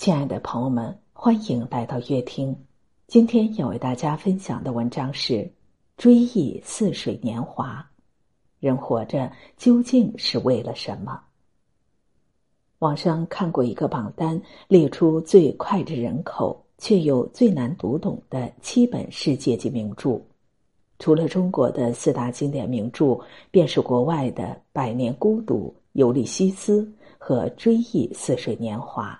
亲爱的朋友们，欢迎来到乐听。今天要为大家分享的文章是《追忆似水年华》。人活着究竟是为了什么？网上看过一个榜单，列出最脍炙人口却又最难读懂的七本世界级名著。除了中国的四大经典名著，便是国外的《百年孤独》《尤利西斯》和《追忆似水年华》。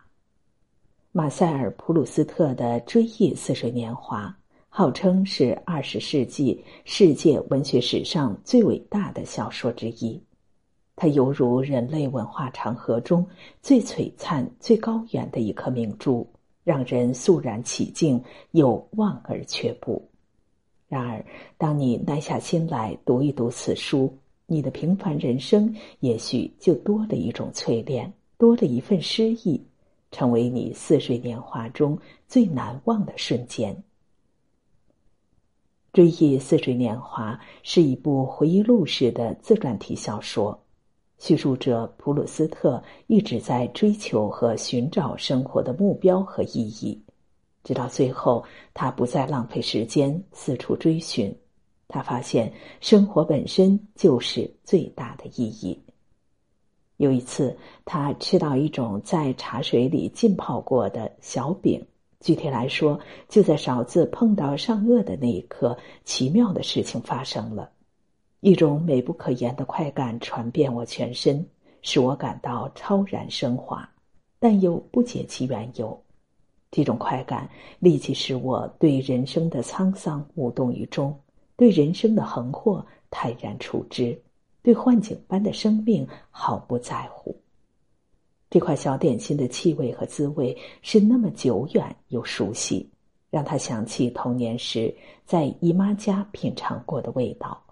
马塞尔·普鲁斯特的《追忆似水年华》号称是二十世纪世界文学史上最伟大的小说之一。它犹如人类文化长河中最璀璨、最高远的一颗明珠，让人肃然起敬，又望而却步。然而，当你耐下心来读一读此书，你的平凡人生也许就多了一种淬炼，多了一份诗意。成为你似水年华中最难忘的瞬间。《追忆似水年华》是一部回忆录式的自传体小说，叙述者普鲁斯特一直在追求和寻找生活的目标和意义，直到最后，他不再浪费时间四处追寻，他发现生活本身就是最大的意义。有一次，他吃到一种在茶水里浸泡过的小饼。具体来说，就在勺子碰到上颚的那一刻，奇妙的事情发生了，一种美不可言的快感传遍我全身，使我感到超然升华，但又不解其缘由。这种快感立即使我对人生的沧桑无动于衷，对人生的横祸泰然处之。对幻景般的生命毫不在乎。这块小点心的气味和滋味是那么久远又熟悉，让他想起童年时在姨妈家品尝过的味道，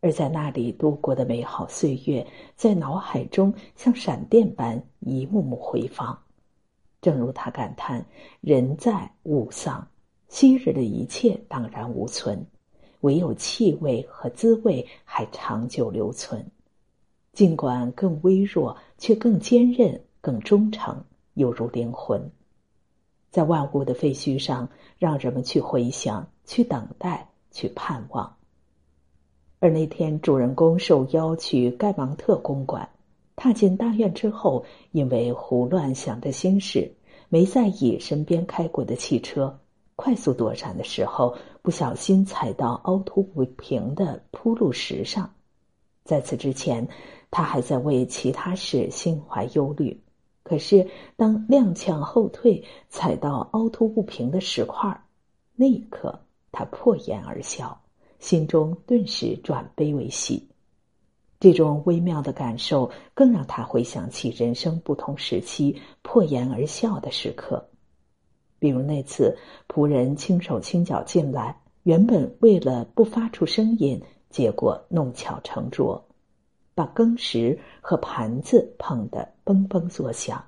而在那里度过的美好岁月，在脑海中像闪电般一幕幕回放。正如他感叹：“人在物丧，昔日的一切荡然无存。”唯有气味和滋味还长久留存，尽管更微弱，却更坚韧、更忠诚，犹如灵魂，在万物的废墟上，让人们去回想、去等待、去盼望。而那天，主人公受邀去盖芒特公馆，踏进大院之后，因为胡乱想的心事，没在意身边开过的汽车。快速躲闪的时候，不小心踩到凹凸不平的铺路石上。在此之前，他还在为其他事心怀忧虑。可是，当踉跄后退，踩到凹凸不平的石块儿那一刻，他破颜而笑，心中顿时转悲为喜。这种微妙的感受，更让他回想起人生不同时期破颜而笑的时刻。比如那次，仆人轻手轻脚进来，原本为了不发出声音，结果弄巧成拙，把羹匙和盘子碰得嘣嘣作响。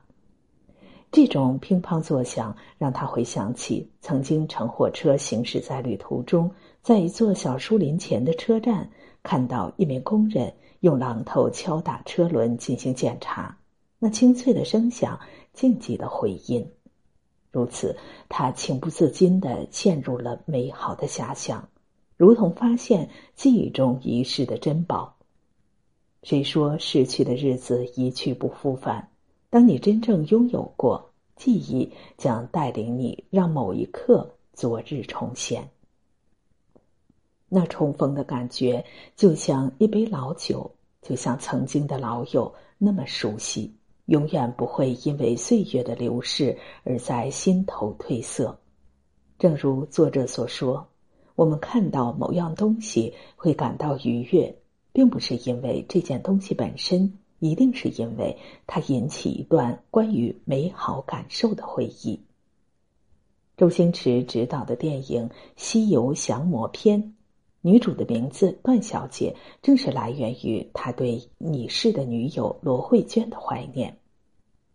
这种乒乓作响让他回想起曾经乘火车行驶在旅途中，在一座小树林前的车站，看到一名工人用榔头敲打车轮进行检查，那清脆的声响，静寂的回音。如此，他情不自禁的陷入了美好的遐想，如同发现记忆中遗失的珍宝。谁说逝去的日子一去不复返？当你真正拥有过，记忆将带领你让某一刻昨日重现。那重逢的感觉，就像一杯老酒，就像曾经的老友，那么熟悉。永远不会因为岁月的流逝而在心头褪色。正如作者所说，我们看到某样东西会感到愉悦，并不是因为这件东西本身，一定是因为它引起一段关于美好感受的回忆。周星驰执导的电影《西游降魔篇》。女主的名字段小姐，正是来源于他对已逝的女友罗慧娟的怀念。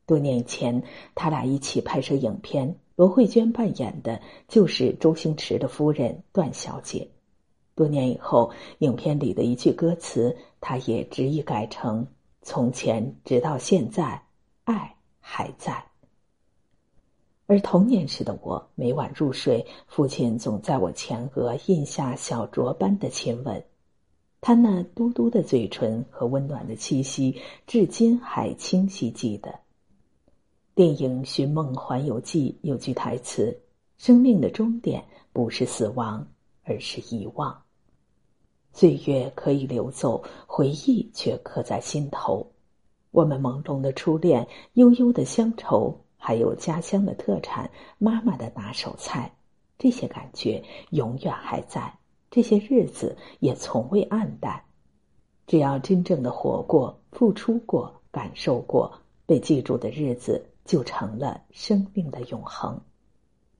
多年前，他俩一起拍摄影片，罗慧娟扮演的就是周星驰的夫人段小姐。多年以后，影片里的一句歌词，他也执意改成“从前直到现在，爱还在”。而童年时的我，每晚入睡，父亲总在我前额印下小啄般的亲吻，他那嘟嘟的嘴唇和温暖的气息，至今还清晰记得。电影《寻梦环游记》有句台词：“生命的终点不是死亡，而是遗忘。”岁月可以流走，回忆却刻在心头。我们朦胧的初恋，悠悠的乡愁，还有家乡的特产，妈妈的拿手菜，这些感觉永远还在，这些日子也从未黯淡。只要真正的活过、付出过、感受过，被记住的日子就成了生命的永恒。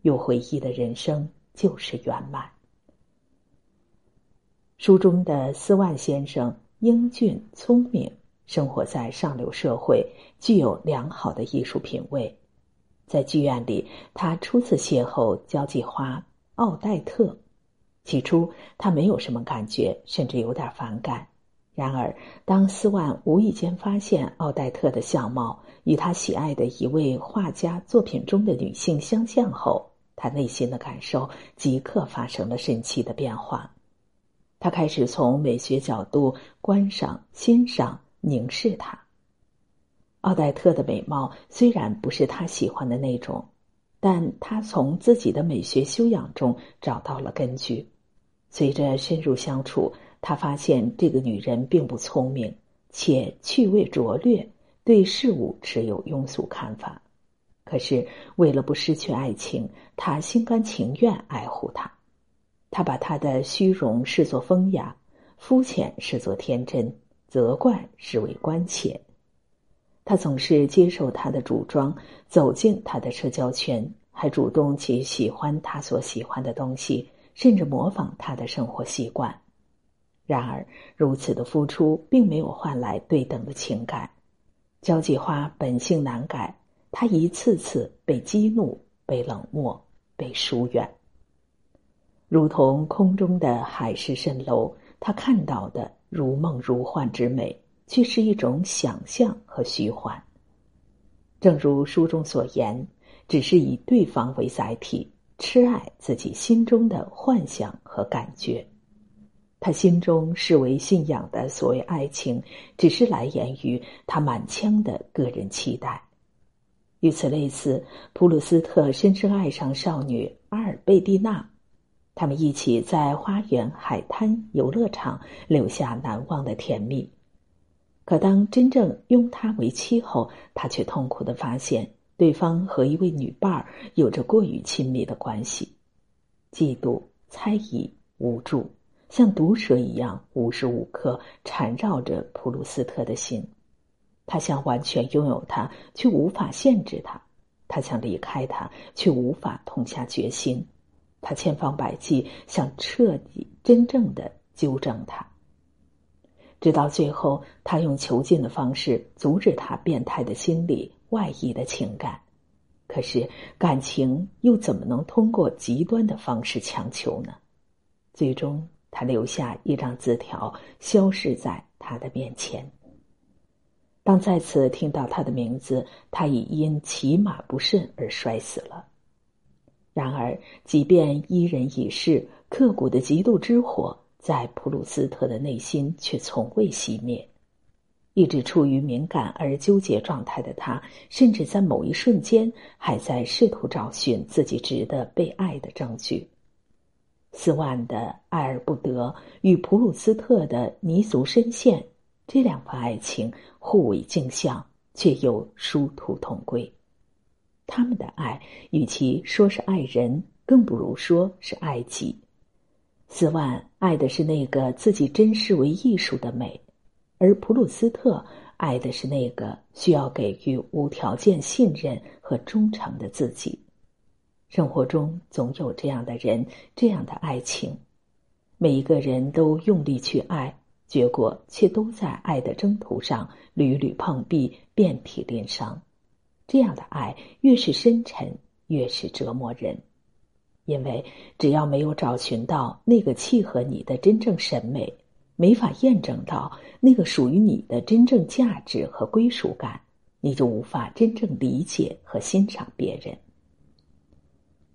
有回忆的人生就是圆满。书中的斯万先生英俊聪明，生活在上流社会，具有良好的艺术品味。在剧院里，他初次邂逅交际花奥黛特。起初，他没有什么感觉，甚至有点反感。然而，当斯万无意间发现奥黛特的相貌与他喜爱的一位画家作品中的女性相像后，他内心的感受即刻发生了神奇的变化。他开始从美学角度观赏、欣赏、凝视她。奥黛特的美貌虽然不是他喜欢的那种，但他从自己的美学修养中找到了根据。随着深入相处，他发现这个女人并不聪明，且趣味拙劣，对事物持有庸俗看法。可是为了不失去爱情，他心甘情愿爱护她。他把她的虚荣视作风雅，肤浅视作天真，责怪视为关切。他总是接受他的主张，走进他的社交圈，还主动去喜欢他所喜欢的东西，甚至模仿他的生活习惯。然而，如此的付出并没有换来对等的情感。交际花本性难改，他一次次被激怒，被冷漠，被疏远。如同空中的海市蜃楼，他看到的如梦如幻之美，却是一种想象和虚幻。正如书中所言，只是以对方为载体，痴爱自己心中的幻想和感觉。他心中视为信仰的所谓爱情，只是来源于他满腔的个人期待。与此类似，普鲁斯特深深爱上少女阿尔贝蒂娜。他们一起在花园、海滩、游乐场留下难忘的甜蜜。可当真正拥她为妻后，他却痛苦的发现，对方和一位女伴儿有着过于亲密的关系。嫉妒、猜疑、无助，像毒蛇一样无时无刻缠绕着普鲁斯特的心。他想完全拥有她，却无法限制她；他想离开她，却无法痛下决心。他千方百计想彻底、真正的纠正他，直到最后，他用囚禁的方式阻止他变态的心理、外溢的情感。可是，感情又怎么能通过极端的方式强求呢？最终，他留下一张字条，消失在他的面前。当再次听到他的名字，他已因骑马不慎而摔死了。然而，即便伊人已逝，刻骨的嫉妒之火在普鲁斯特的内心却从未熄灭。一直处于敏感而纠结状态的他，甚至在某一瞬间还在试图找寻自己值得被爱的证据。斯万的爱而不得与普鲁斯特的泥足深陷，这两份爱情互为镜像，却又殊途同归。他们的爱，与其说是爱人，更不如说是爱己。斯万爱的是那个自己珍视为艺术的美，而普鲁斯特爱的是那个需要给予无条件信任和忠诚的自己。生活中总有这样的人，这样的爱情。每一个人都用力去爱，结果却都在爱的征途上屡屡碰壁，遍体鳞伤。这样的爱越是深沉，越是折磨人，因为只要没有找寻到那个契合你的真正审美，没法验证到那个属于你的真正价值和归属感，你就无法真正理解和欣赏别人。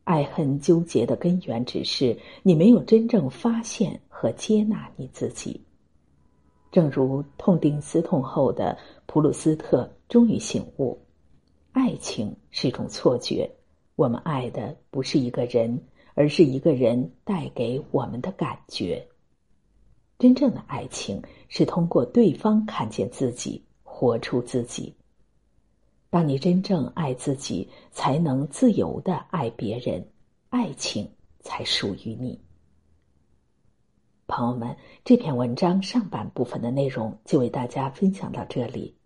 爱恨纠结的根源只是你没有真正发现和接纳你自己。正如痛定思痛后的普鲁斯特终于醒悟，爱情是一种错觉，我们爱的不是一个人，而是一个人带给我们的感觉。真正的爱情是通过对方看见自己，活出自己。当你真正爱自己，才能自由的爱别人，爱情才属于你。朋友们，这篇文章上半部分的内容就为大家分享到这里。